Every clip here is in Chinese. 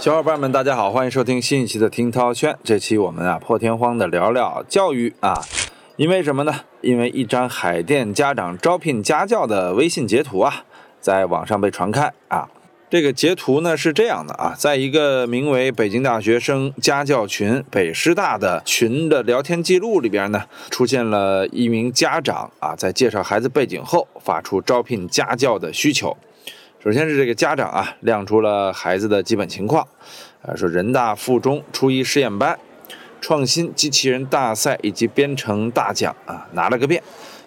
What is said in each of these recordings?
小伙伴们，大家好，欢迎收听新一期的听涛轩。这期我们啊破天荒的聊聊教育啊，因为什么呢？因为一张海淀家长招聘家教的微信截图啊，在网上被传开啊。这个截图呢是这样的啊，在一个名为“北京大学生家教群”北师大的群的聊天记录里边呢，出现了一名家长啊，在介绍孩子背景后，发出招聘家教的需求。首先是这个家长啊，亮出了孩子的基本情况，啊，说人大附中初一实验班，创新机器人大赛以及编程大奖啊拿了个遍，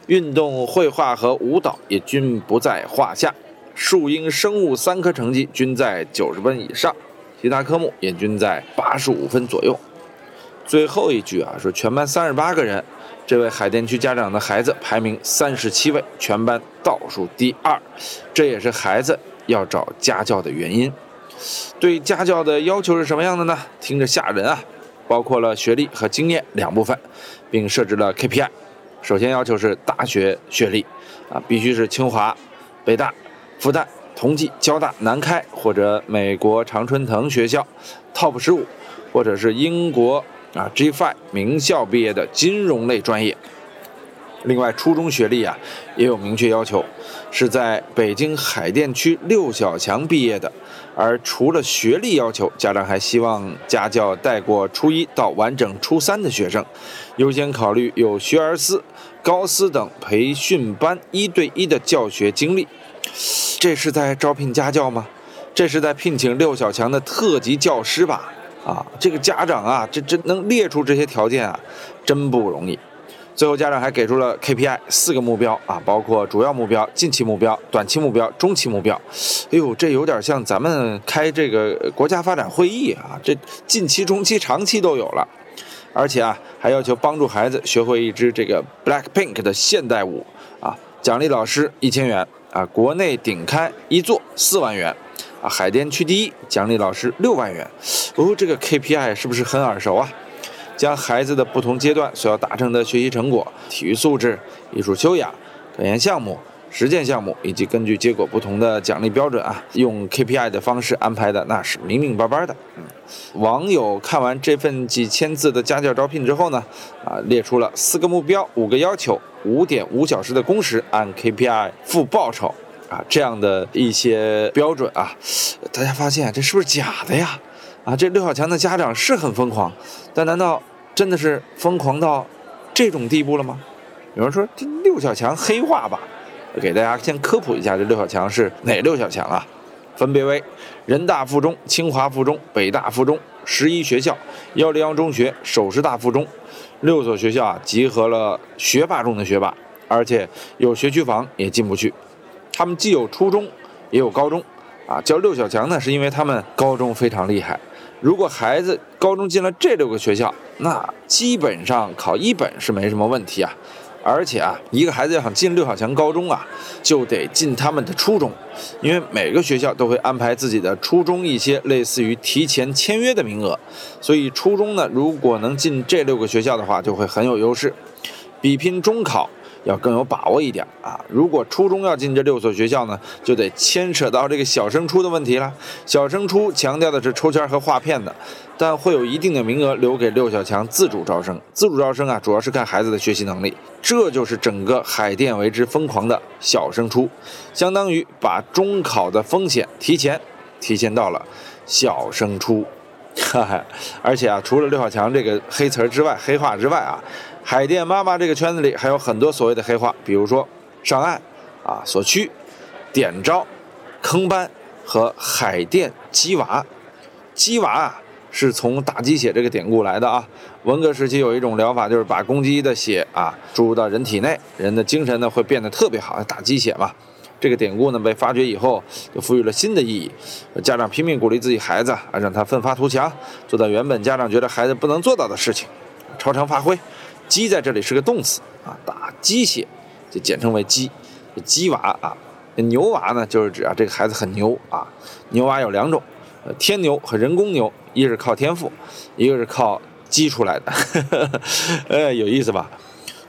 运动绘画和舞蹈也均不在话下，数英生物三科成绩均在九十分以上，其他科目也均在八十五分左右。最后一句啊，说全班三十八个人。这位海淀区家长的孩子排名三十七位，全班倒数第二，这也是孩子要找家教的原因。对家教的要求是什么样的呢？听着吓人啊！包括了学历和经验两部分，并设置了 KPI。首先要求是大学学历啊，必须是清华、北大、复旦、同济、交大、南开或者美国常春藤学校 TOP 十五，或者是英国。啊，G5 名校毕业的金融类专业。另外，初中学历啊也有明确要求，是在北京海淀区六小强毕业的。而除了学历要求，家长还希望家教带过初一到完整初三的学生，优先考虑有学而思、高思等培训班一对一的教学经历。这是在招聘家教吗？这是在聘请六小强的特级教师吧？啊，这个家长啊，这这能列出这些条件啊，真不容易。最后，家长还给出了 KPI 四个目标啊，包括主要目标、近期目标、短期目标、中期目标。哎呦，这有点像咱们开这个国家发展会议啊，这近期、中期、长期都有了。而且啊，还要求帮助孩子学会一支这个 Black Pink 的现代舞啊，奖励老师一千元啊，国内顶开一座四万元。啊，海淀区第一，奖励老师六万元。哦，这个 KPI 是不是很耳熟啊？将孩子的不同阶段所要达成的学习成果、体育素质、艺术修养、科研项目、实践项目，以及根据结果不同的奖励标准啊，用 KPI 的方式安排的，那是明明白白的。嗯，网友看完这份几千字的家教招聘之后呢，啊，列出了四个目标、五个要求、五点五小时的工时，按 KPI 付报酬。啊，这样的一些标准啊，大家发现这是不是假的呀？啊，这六小强的家长是很疯狂，但难道真的是疯狂到这种地步了吗？有人说这六小强黑化吧，给大家先科普一下，这六小强是哪六小强啊？分别为人大附中、清华附中、北大附中、十一学校、幺零幺中学、首师大附中，六所学校啊，集合了学霸中的学霸，而且有学区房也进不去。他们既有初中，也有高中，啊，叫六小强呢，是因为他们高中非常厉害。如果孩子高中进了这六个学校，那基本上考一本是没什么问题啊。而且啊，一个孩子要想进六小强高中啊，就得进他们的初中，因为每个学校都会安排自己的初中一些类似于提前签约的名额，所以初中呢，如果能进这六个学校的话，就会很有优势，比拼中考。要更有把握一点啊！如果初中要进这六所学校呢，就得牵扯到这个小升初的问题了。小升初强调的是抽签和划片的，但会有一定的名额留给六小强自主招生。自主招生啊，主要是看孩子的学习能力。这就是整个海淀为之疯狂的小升初，相当于把中考的风险提前提前到了小升初。哈哈，而且啊，除了六小强这个黑词儿之外，黑话之外啊。海淀妈妈这个圈子里还有很多所谓的黑话，比如说上岸啊、所趋、点招、坑班和海淀鸡娃。鸡娃啊是从打鸡血这个典故来的啊。文革时期有一种疗法，就是把公鸡的血啊注入到人体内，人的精神呢会变得特别好，打鸡血嘛。这个典故呢被发掘以后，就赋予了新的意义。家长拼命鼓励自己孩子啊，让他奋发图强，做到原本家长觉得孩子不能做到的事情，超常发挥。鸡在这里是个动词啊，打鸡血就简称为鸡，鸡娃啊。牛娃呢，就是指啊这个孩子很牛啊。牛娃有两种，天牛和人工牛，一是靠天赋，一个是靠鸡出来的。呃，有意思吧？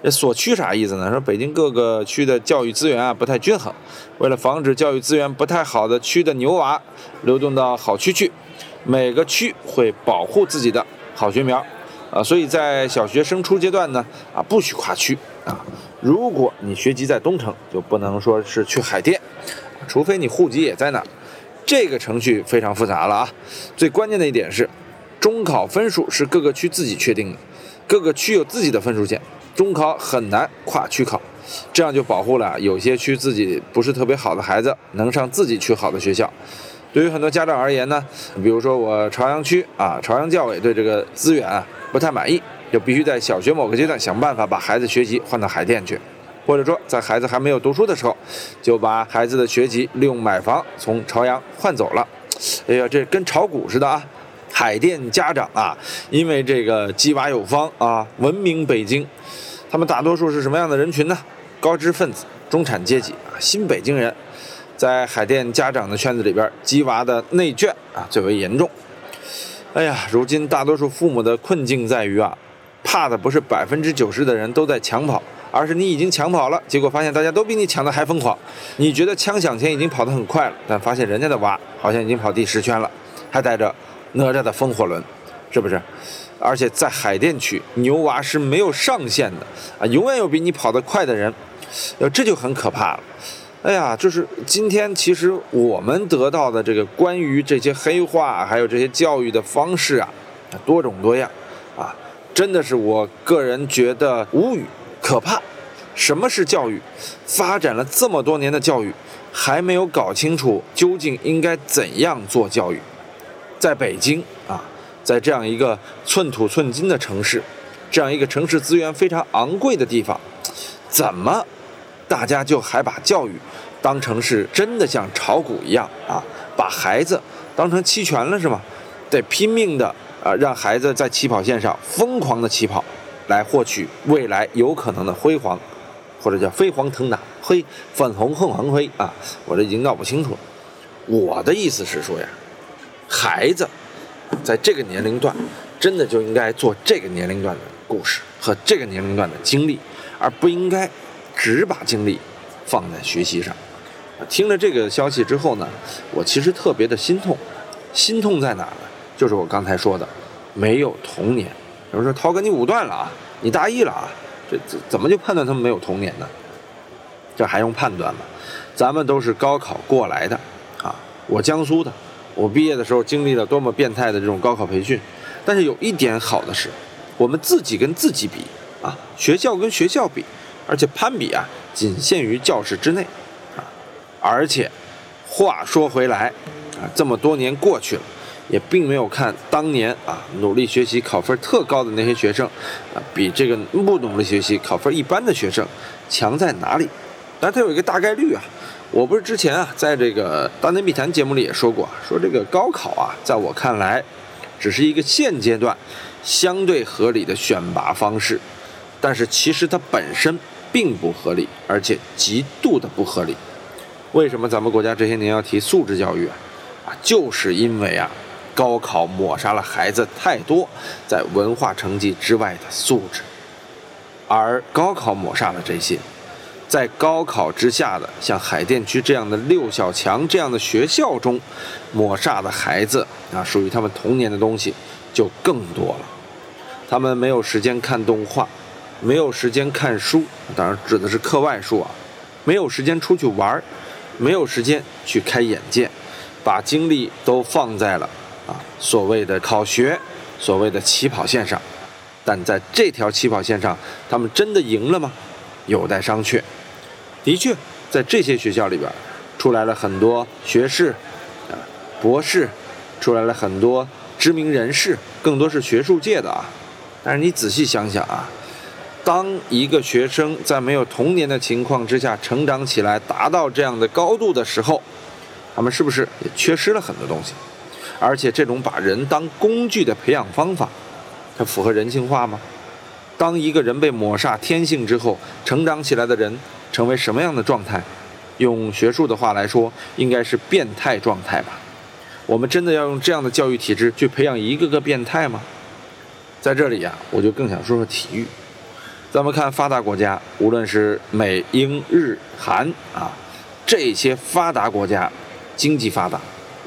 这所区啥意思呢？说北京各个区的教育资源啊不太均衡，为了防止教育资源不太好的区的牛娃流动到好区去，每个区会保护自己的好学苗，啊，所以在小学升初阶段呢，啊，不许跨区啊。如果你学籍在东城，就不能说是去海淀，除非你户籍也在那儿。这个程序非常复杂了啊。最关键的一点是，中考分数是各个区自己确定的，各个区有自己的分数线，中考很难跨区考。这样就保护了有些区自己不是特别好的孩子能上自己区好的学校。对于很多家长而言呢，比如说我朝阳区啊，朝阳教委对这个资源啊不太满意，就必须在小学某个阶段想办法把孩子学籍换到海淀去，或者说在孩子还没有读书的时候，就把孩子的学籍利用买房从朝阳换走了。哎呀，这跟炒股似的啊！海淀家长啊，因为这个鸡娃有方啊，闻名北京。他们大多数是什么样的人群呢？高知分子、中产阶级啊，新北京人。在海淀家长的圈子里边，鸡娃的内卷啊最为严重。哎呀，如今大多数父母的困境在于啊，怕的不是百分之九十的人都在抢跑，而是你已经抢跑了，结果发现大家都比你抢的还疯狂。你觉得枪响前已经跑得很快了，但发现人家的娃好像已经跑第十圈了，还带着哪吒的风火轮，是不是？而且在海淀区，牛娃是没有上限的啊，永远有比你跑得快的人，呃，这就很可怕了。哎呀，就是今天，其实我们得到的这个关于这些黑话，还有这些教育的方式啊，多种多样，啊，真的是我个人觉得无语、可怕。什么是教育？发展了这么多年的教育，还没有搞清楚究竟应该怎样做教育。在北京啊，在这样一个寸土寸金的城市，这样一个城市资源非常昂贵的地方，怎么？大家就还把教育当成是真的像炒股一样啊，把孩子当成期权了是吗？得拼命的啊，让孩子在起跑线上疯狂的起跑，来获取未来有可能的辉煌，或者叫飞黄腾达，嘿粉红凤凰灰啊！我这已经闹不清楚了。我的意思是说呀，孩子在这个年龄段，真的就应该做这个年龄段的故事和这个年龄段的经历，而不应该。只把精力放在学习上，听了这个消息之后呢，我其实特别的心痛。心痛在哪呢？就是我刚才说的，没有童年。有人说涛哥你武断了啊，你大意了啊，这怎怎么就判断他们没有童年呢？这还用判断吗？咱们都是高考过来的啊，我江苏的，我毕业的时候经历了多么变态的这种高考培训。但是有一点好的是，我们自己跟自己比啊，学校跟学校比。而且攀比啊，仅限于教室之内，啊，而且话说回来，啊，这么多年过去了，也并没有看当年啊努力学习考分特高的那些学生，啊，比这个不努力学习考分一般的学生强在哪里？但它有一个大概率啊，我不是之前啊在这个大内密谈节目里也说过，说这个高考啊，在我看来，只是一个现阶段相对合理的选拔方式，但是其实它本身。并不合理，而且极度的不合理。为什么咱们国家这些年要提素质教育啊？啊，就是因为啊，高考抹杀了孩子太多在文化成绩之外的素质，而高考抹杀了这些，在高考之下的像海淀区这样的六小强这样的学校中，抹杀的孩子啊，属于他们童年的东西就更多了。他们没有时间看动画。没有时间看书，当然指的是课外书啊。没有时间出去玩，没有时间去开眼界，把精力都放在了啊所谓的考学，所谓的起跑线上。但在这条起跑线上，他们真的赢了吗？有待商榷。的确，在这些学校里边，出来了很多学士，啊，博士，出来了很多知名人士，更多是学术界的啊。但是你仔细想想啊。当一个学生在没有童年的情况之下成长起来，达到这样的高度的时候，他们是不是也缺失了很多东西？而且这种把人当工具的培养方法，它符合人性化吗？当一个人被抹杀天性之后，成长起来的人成为什么样的状态？用学术的话来说，应该是变态状态吧？我们真的要用这样的教育体制去培养一个个变态吗？在这里呀，我就更想说说体育。咱们看发达国家，无论是美、英、日、韩啊，这些发达国家，经济发达，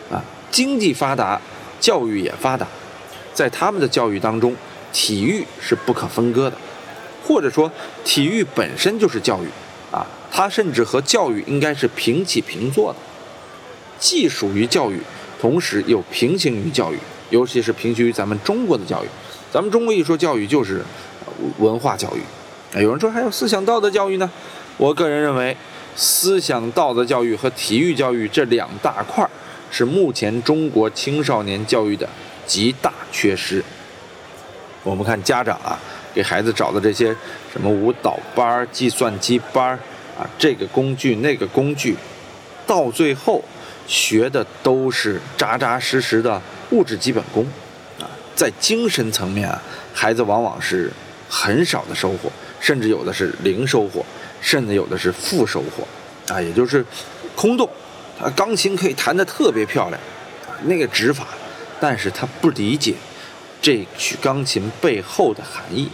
啊，经济发达教育也发达，在他们的教育当中，体育是不可分割的，或者说体育本身就是教育啊，它甚至和教育应该是平起平坐的，既属于教育，同时又平行于教育，尤其是平行于咱们中国的教育。咱们中国一说教育就是文化教育，啊，有人说还有思想道德教育呢。我个人认为，思想道德教育和体育教育这两大块是目前中国青少年教育的极大缺失。我们看家长啊，给孩子找的这些什么舞蹈班、计算机班啊，这个工具那个工具，到最后学的都是扎扎实实的物质基本功。在精神层面啊，孩子往往是很少的收获，甚至有的是零收获，甚至有的是负收获，啊，也就是空洞。他钢琴可以弹得特别漂亮，那个指法，但是他不理解这曲钢琴背后的含义，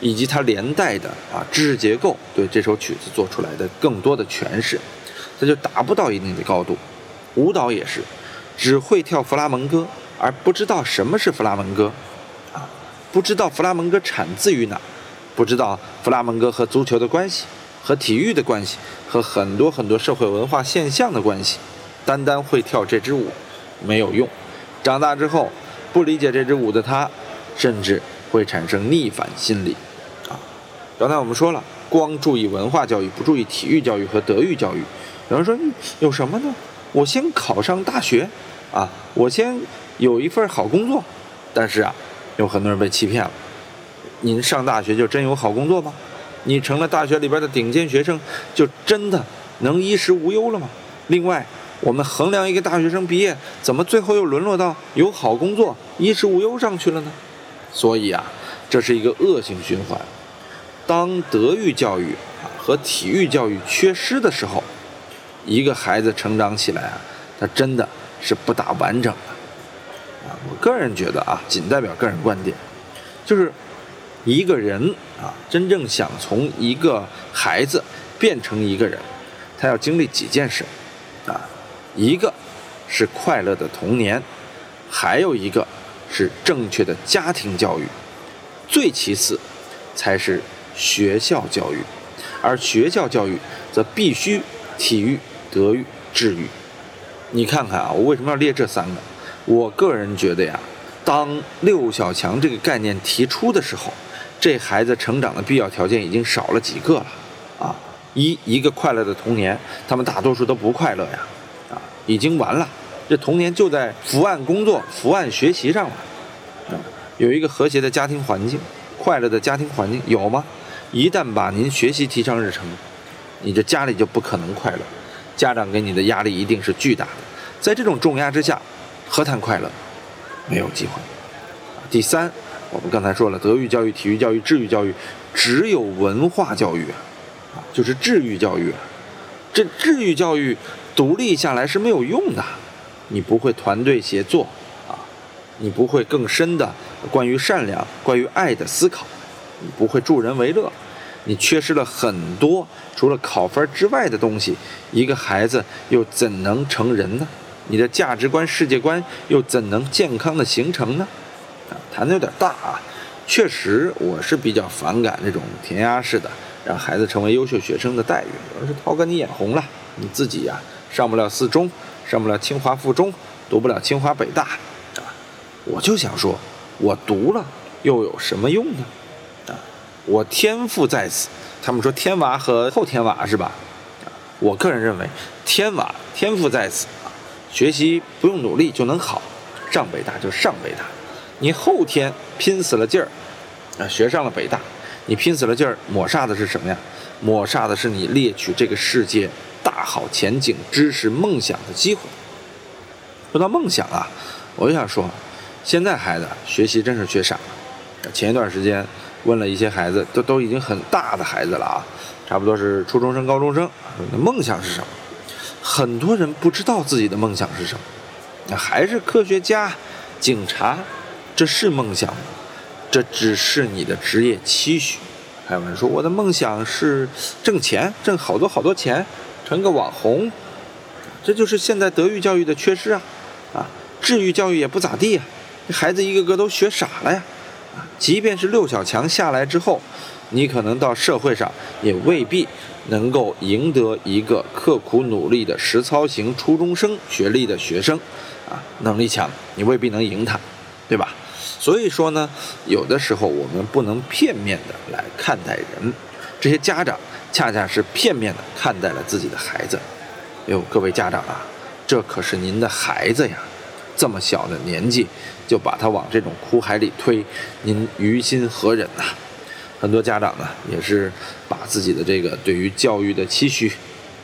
以及它连带的啊知识结构对这首曲子做出来的更多的诠释，他就达不到一定的高度。舞蹈也是，只会跳弗拉门戈。而不知道什么是弗拉门戈，啊，不知道弗拉门戈产自于哪，不知道弗拉门戈和足球的关系，和体育的关系，和很多很多社会文化现象的关系，单单会跳这支舞没有用，长大之后不理解这支舞的他，甚至会产生逆反心理，啊，刚才我们说了，光注意文化教育，不注意体育教育和德育教育，有人说有什么呢？我先考上大学，啊，我先。有一份好工作，但是啊，有很多人被欺骗了。您上大学就真有好工作吗？你成了大学里边的顶尖学生，就真的能衣食无忧了吗？另外，我们衡量一个大学生毕业，怎么最后又沦落到有好工作、衣食无忧上去了呢？所以啊，这是一个恶性循环。当德育教育啊和体育教育缺失的时候，一个孩子成长起来啊，他真的是不大完整的。啊我个人觉得啊，仅代表个人观点，就是一个人啊，真正想从一个孩子变成一个人，他要经历几件事啊，一个是快乐的童年，还有一个是正确的家庭教育，最其次才是学校教育，而学校教育则必须体育、德育、智育。你看看啊，我为什么要列这三个？我个人觉得呀，当六小强这个概念提出的时候，这孩子成长的必要条件已经少了几个了啊！一一个快乐的童年，他们大多数都不快乐呀，啊，已经完了，这童年就在伏案工作、伏案学习上了。啊，有一个和谐的家庭环境，快乐的家庭环境有吗？一旦把您学习提上日程，你这家里就不可能快乐，家长给你的压力一定是巨大的，在这种重压之下。何谈快乐？没有机会。第三，我们刚才说了，德育教育、体育教育、智育教育，只有文化教育啊，就是智育教育。这智育教育独立下来是没有用的，你不会团队协作啊，你不会更深的关于善良、关于爱的思考，你不会助人为乐，你缺失了很多除了考分之外的东西，一个孩子又怎能成人呢？你的价值观、世界观又怎能健康的形成呢？啊，谈的有点大啊。确实，我是比较反感这种填鸭式的让孩子成为优秀学生的待遇。有人说：“涛哥，你眼红了，你自己呀，上不了四中，上不了清华附中，读不了清华北大，啊，我就想说，我读了又有什么用呢？啊，我天赋在此。他们说天娃和后天娃是吧？啊，我个人认为，天娃天赋在此。学习不用努力就能好，上北大就上北大。你后天拼死了劲儿，啊，学上了北大，你拼死了劲儿抹煞的是什么呀？抹煞的是你猎取这个世界大好前景、知识梦想的机会。说到梦想啊，我就想说，现在孩子学习真是学傻了。前一段时间问了一些孩子，都都已经很大的孩子了啊，差不多是初中生、高中生，那梦想是什么？很多人不知道自己的梦想是什么，那还是科学家、警察，这是梦想吗？这只是你的职业期许。还有人说我的梦想是挣钱，挣好多好多钱，成个网红。这就是现在德育教育的缺失啊！啊，智育教育也不咋地呀，孩子一个个都学傻了呀。即便是六小强下来之后，你可能到社会上也未必能够赢得一个刻苦努力的实操型初中生学历的学生，啊，能力强，你未必能赢他，对吧？所以说呢，有的时候我们不能片面的来看待人，这些家长恰恰是片面的看待了自己的孩子。哟，各位家长啊，这可是您的孩子呀，这么小的年纪就把他往这种苦海里推，您于心何忍呐？很多家长呢，也是把自己的这个对于教育的期许，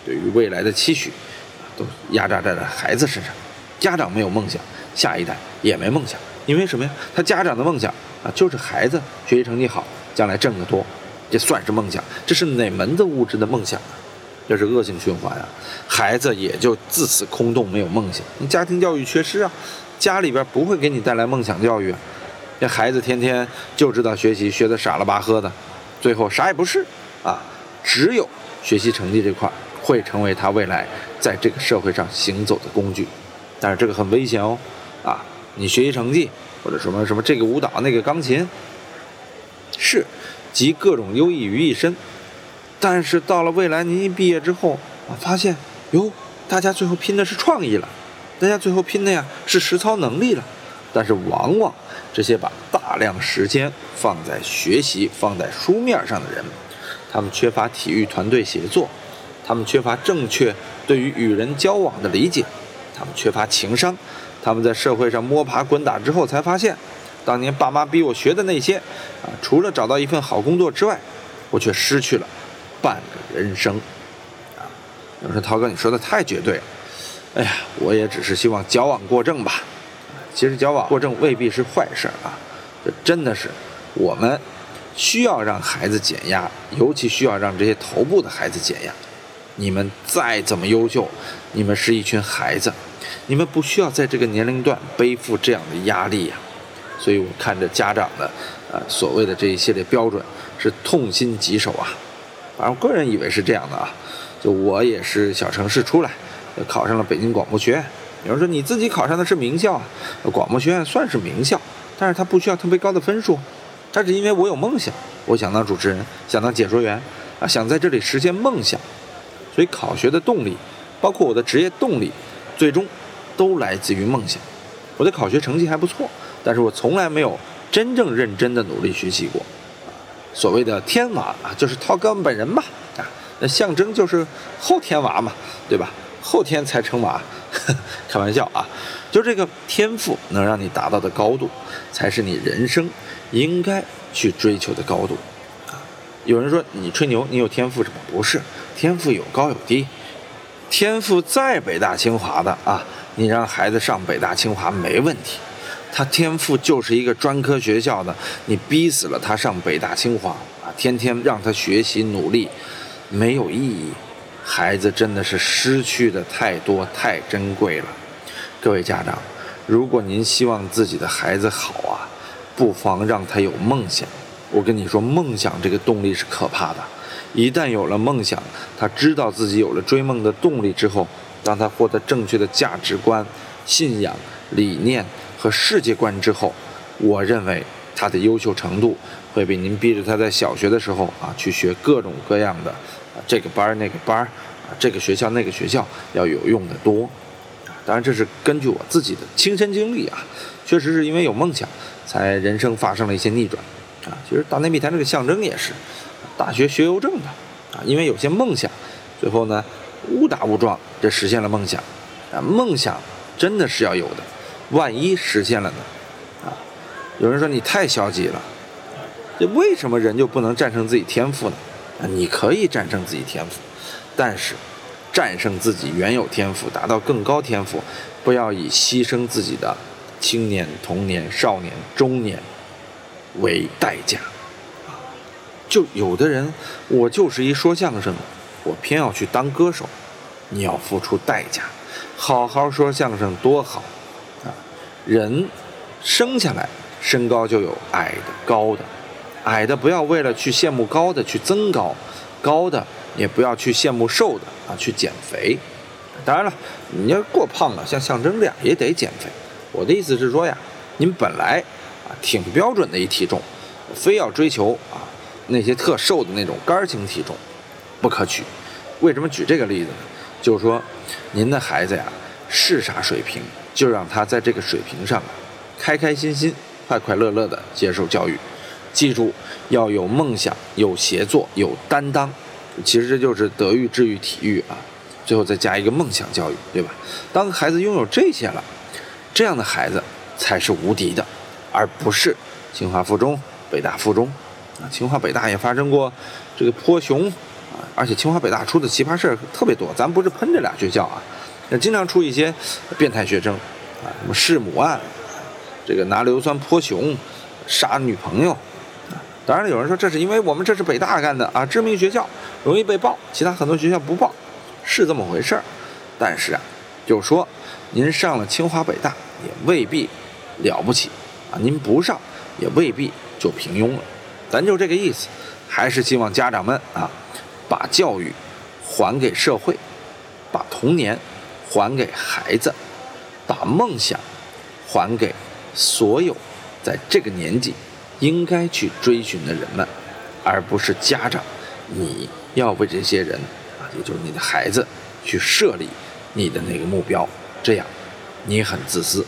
对于未来的期许，都压榨在了孩子身上。家长没有梦想，下一代也没梦想。因为什么呀？他家长的梦想啊，就是孩子学习成绩好，将来挣得多，这算是梦想？这是哪门子物质的梦想啊？这是恶性循环啊！孩子也就自此空洞，没有梦想。你家庭教育缺失啊，家里边不会给你带来梦想教育啊。这孩子天天就知道学习，学的傻了吧呵的，最后啥也不是啊。只有学习成绩这块会成为他未来在这个社会上行走的工具，但是这个很危险哦，啊。你学习成绩，或者什么什么这个舞蹈那个钢琴，是集各种优异于一身，但是到了未来您一毕业之后啊，发现哟，大家最后拼的是创意了，大家最后拼的呀是实操能力了，但是往往这些把大量时间放在学习、放在书面上的人，他们缺乏体育团队协作，他们缺乏正确对于与人交往的理解，他们缺乏情商。他们在社会上摸爬滚打之后，才发现，当年爸妈逼我学的那些，啊，除了找到一份好工作之外，我却失去了半个人生。啊，有人说涛哥，你说的太绝对了。哎呀，我也只是希望矫枉过正吧。其实矫枉过正未必是坏事啊。这真的是，我们需要让孩子减压，尤其需要让这些头部的孩子减压。你们再怎么优秀，你们是一群孩子。你们不需要在这个年龄段背负这样的压力呀，所以我看着家长的，呃，所谓的这一系列标准是痛心疾首啊。反正我个人以为是这样的啊，就我也是小城市出来，考上了北京广播学院。有人说你自己考上的是名校，广播学院算是名校，但是它不需要特别高的分数，它是因为我有梦想，我想当主持人，想当解说员啊，想在这里实现梦想，所以考学的动力，包括我的职业动力，最终。都来自于梦想。我的考学成绩还不错，但是我从来没有真正认真的努力学习过。所谓的天娃啊，就是涛哥本人嘛啊，那象征就是后天娃嘛，对吧？后天才成娃，开玩笑啊。就这个天赋能让你达到的高度，才是你人生应该去追求的高度啊。有人说你吹牛，你有天赋什么？不是，天赋有高有低。天赋在北大清华的啊。你让孩子上北大清华没问题，他天赋就是一个专科学校的，你逼死了他上北大清华啊，天天让他学习努力，没有意义。孩子真的是失去的太多太珍贵了。各位家长，如果您希望自己的孩子好啊，不妨让他有梦想。我跟你说，梦想这个动力是可怕的，一旦有了梦想，他知道自己有了追梦的动力之后。当他获得正确的价值观、信仰、理念和世界观之后，我认为他的优秀程度会比您逼着他在小学的时候啊去学各种各样的这个班那个班啊这个学校那个学校要有用的多。当然，这是根据我自己的亲身经历啊，确实是因为有梦想，才人生发生了一些逆转啊。其实大内密谈这个象征也是，大学学邮政的啊，因为有些梦想，最后呢。误打误撞，这实现了梦想，啊，梦想真的是要有的，万一实现了呢？啊，有人说你太消极了，这为什么人就不能战胜自己天赋呢？你可以战胜自己天赋，但是战胜自己原有天赋，达到更高天赋，不要以牺牲自己的青年、童年、少年、中年为代价，啊，就有的人，我就是一说相声的。我偏要去当歌手，你要付出代价。好好说相声多好啊！人生下来身高就有矮的、高的，矮的不要为了去羡慕高的去增高，高的也不要去羡慕瘦的啊去减肥。当然了，你要过胖了，像象征这样也得减肥。我的意思是说呀，您本来啊挺标准的一体重，非要追求啊那些特瘦的那种杆型体重，不可取。为什么举这个例子呢？就是说，您的孩子呀是啥水平，就让他在这个水平上开开心心、快快乐乐的接受教育。记住，要有梦想、有协作、有担当。其实这就是德育、智育、体育啊。最后再加一个梦想教育，对吧？当孩子拥有这些了，这样的孩子才是无敌的，而不是清华附中、北大附中啊。清华北大也发生过这个泼熊啊，而且清华北大出的奇葩事儿特别多。咱不是喷这俩学校啊，那经常出一些变态学生啊，什么弑母案，这个拿硫酸泼熊、杀女朋友。当然了，有人说这是因为我们这是北大干的啊，知名学校容易被报，其他很多学校不报。是这么回事儿，但是啊，就说您上了清华北大也未必了不起啊，您不上也未必就平庸了，咱就这个意思，还是希望家长们啊，把教育还给社会，把童年还给孩子，把梦想还给所有在这个年纪应该去追寻的人们，而不是家长，你要为这些人啊。也就是你的孩子去设立你的那个目标，这样你很自私。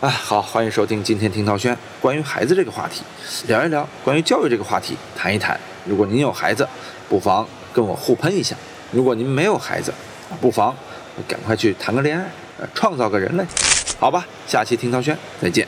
啊，好，欢迎收听今天听涛轩关于孩子这个话题，聊一聊关于教育这个话题，谈一谈。如果您有孩子，不妨跟我互喷一下；如果您没有孩子，不妨赶快去谈个恋爱，呃，创造个人类。好吧，下期听涛轩再见。